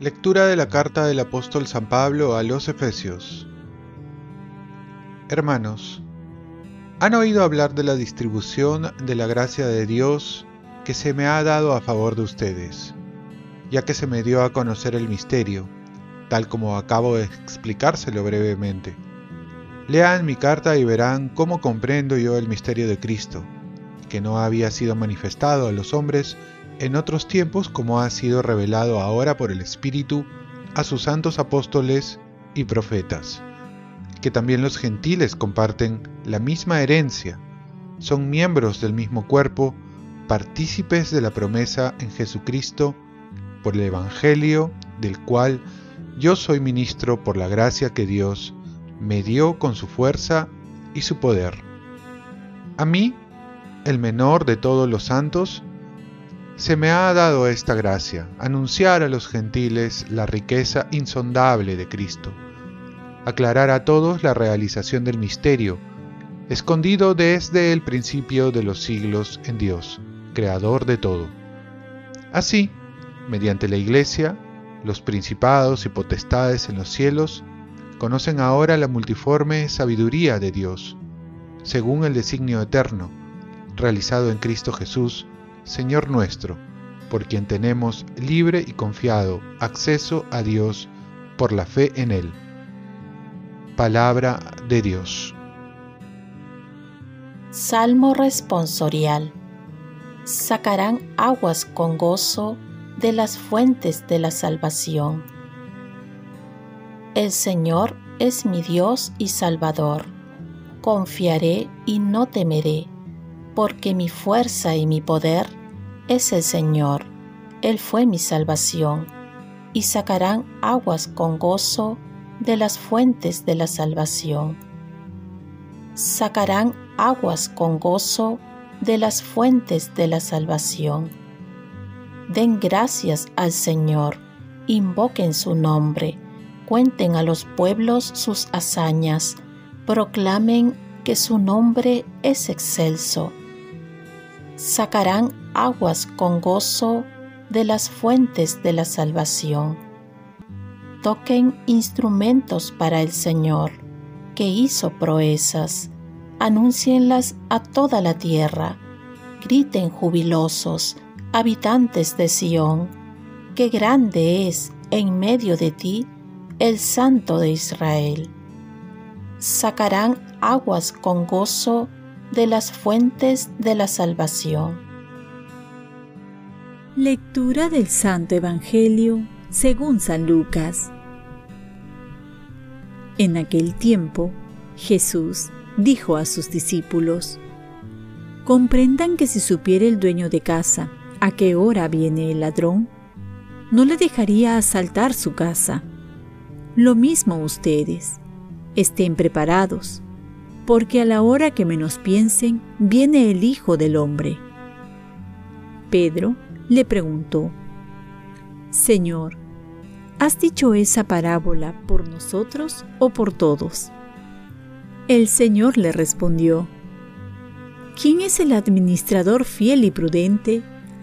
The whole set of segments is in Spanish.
Lectura de la carta del apóstol San Pablo a los Efesios Hermanos, ¿han oído hablar de la distribución de la gracia de Dios que se me ha dado a favor de ustedes, ya que se me dio a conocer el misterio, tal como acabo de explicárselo brevemente? Lean mi carta y verán cómo comprendo yo el misterio de Cristo, que no había sido manifestado a los hombres en otros tiempos como ha sido revelado ahora por el Espíritu a sus santos apóstoles y profetas, que también los gentiles comparten la misma herencia, son miembros del mismo cuerpo, partícipes de la promesa en Jesucristo por el Evangelio del cual yo soy ministro por la gracia que Dios me dio con su fuerza y su poder. A mí, el menor de todos los santos, se me ha dado esta gracia, anunciar a los gentiles la riqueza insondable de Cristo, aclarar a todos la realización del misterio, escondido desde el principio de los siglos en Dios, creador de todo. Así, mediante la Iglesia, los principados y potestades en los cielos conocen ahora la multiforme sabiduría de Dios, según el designio eterno, realizado en Cristo Jesús, Señor nuestro, por quien tenemos libre y confiado acceso a Dios por la fe en Él. Palabra de Dios. Salmo responsorial. Sacarán aguas con gozo de las fuentes de la salvación. El Señor es mi Dios y Salvador. Confiaré y no temeré, porque mi fuerza y mi poder es el Señor, Él fue mi salvación, y sacarán aguas con gozo de las fuentes de la salvación. Sacarán aguas con gozo de las fuentes de la salvación. Den gracias al Señor, invoquen su nombre, cuenten a los pueblos sus hazañas, proclamen que su nombre es excelso. Sacarán aguas con gozo de las fuentes de la salvación. Toquen instrumentos para el Señor, que hizo proezas. Anúncienlas a toda la tierra. Griten jubilosos, habitantes de Sión, que grande es en medio de ti el Santo de Israel. Sacarán aguas con gozo de las fuentes de la salvación. Lectura del Santo Evangelio según San Lucas. En aquel tiempo, Jesús dijo a sus discípulos, Comprendan que si supiera el dueño de casa a qué hora viene el ladrón, no le dejaría asaltar su casa. Lo mismo ustedes, estén preparados, porque a la hora que menos piensen viene el Hijo del Hombre. Pedro le preguntó, Señor, ¿has dicho esa parábola por nosotros o por todos? El Señor le respondió, ¿quién es el administrador fiel y prudente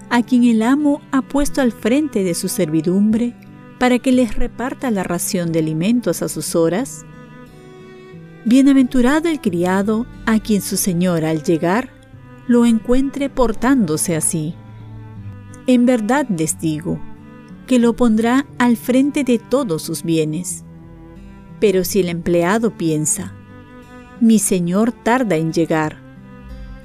a quien el amo ha puesto al frente de su servidumbre para que les reparta la ración de alimentos a sus horas? Bienaventurado el criado a quien su señor al llegar lo encuentre portándose así. En verdad les digo, que lo pondrá al frente de todos sus bienes. Pero si el empleado piensa, mi señor tarda en llegar,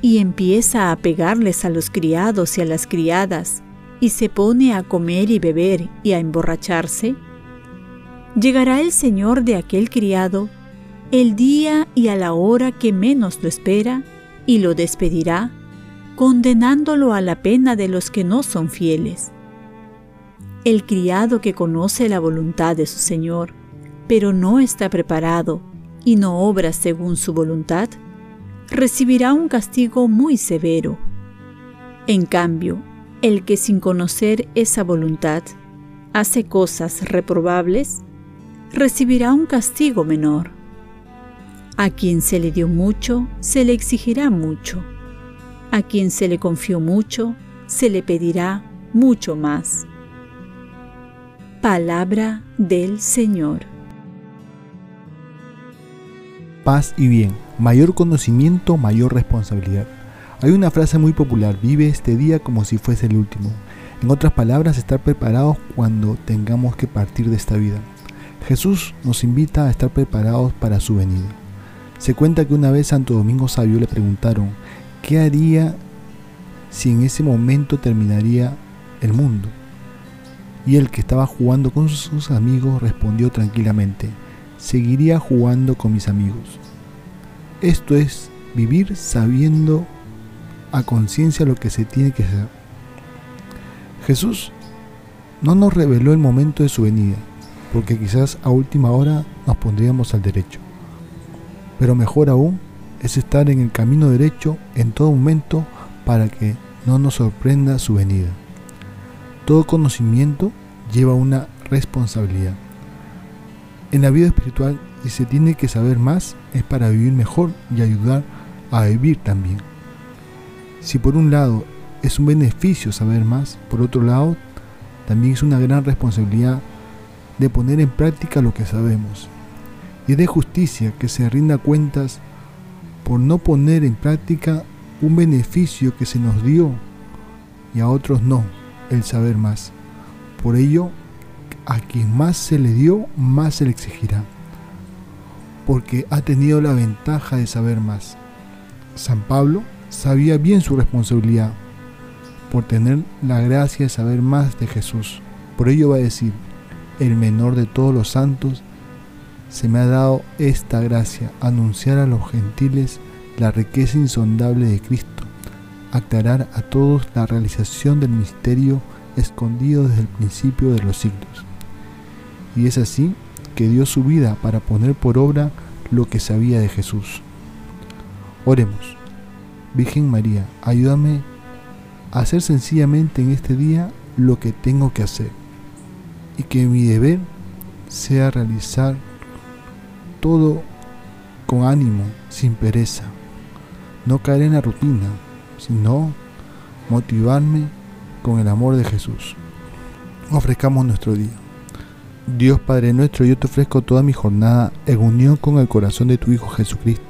y empieza a pegarles a los criados y a las criadas, y se pone a comer y beber y a emborracharse, llegará el señor de aquel criado el día y a la hora que menos lo espera, y lo despedirá condenándolo a la pena de los que no son fieles. El criado que conoce la voluntad de su Señor, pero no está preparado y no obra según su voluntad, recibirá un castigo muy severo. En cambio, el que sin conocer esa voluntad hace cosas reprobables, recibirá un castigo menor. A quien se le dio mucho, se le exigirá mucho. A quien se le confió mucho, se le pedirá mucho más. Palabra del Señor. Paz y bien, mayor conocimiento, mayor responsabilidad. Hay una frase muy popular, vive este día como si fuese el último. En otras palabras, estar preparados cuando tengamos que partir de esta vida. Jesús nos invita a estar preparados para su venida. Se cuenta que una vez Santo Domingo Sabio le preguntaron qué haría si en ese momento terminaría el mundo. Y el que estaba jugando con sus amigos respondió tranquilamente, seguiría jugando con mis amigos. Esto es vivir sabiendo a conciencia lo que se tiene que hacer. Jesús no nos reveló el momento de su venida, porque quizás a última hora nos pondríamos al derecho. Pero mejor aún es estar en el camino derecho en todo momento para que no nos sorprenda su venida. Todo conocimiento lleva una responsabilidad. En la vida espiritual, si se tiene que saber más, es para vivir mejor y ayudar a vivir también. Si por un lado es un beneficio saber más, por otro lado, también es una gran responsabilidad de poner en práctica lo que sabemos. Y es de justicia que se rinda cuentas por no poner en práctica un beneficio que se nos dio y a otros no, el saber más. Por ello, a quien más se le dio, más se le exigirá, porque ha tenido la ventaja de saber más. San Pablo sabía bien su responsabilidad por tener la gracia de saber más de Jesús. Por ello va a decir, el menor de todos los santos, se me ha dado esta gracia, anunciar a los gentiles la riqueza insondable de Cristo, aclarar a todos la realización del misterio escondido desde el principio de los siglos. Y es así que dio su vida para poner por obra lo que sabía de Jesús. Oremos. Virgen María, ayúdame a hacer sencillamente en este día lo que tengo que hacer y que mi deber sea realizar todo con ánimo, sin pereza, no caer en la rutina, sino motivarme con el amor de Jesús. Ofrezcamos nuestro día. Dios Padre nuestro, yo te ofrezco toda mi jornada en unión con el corazón de tu Hijo Jesucristo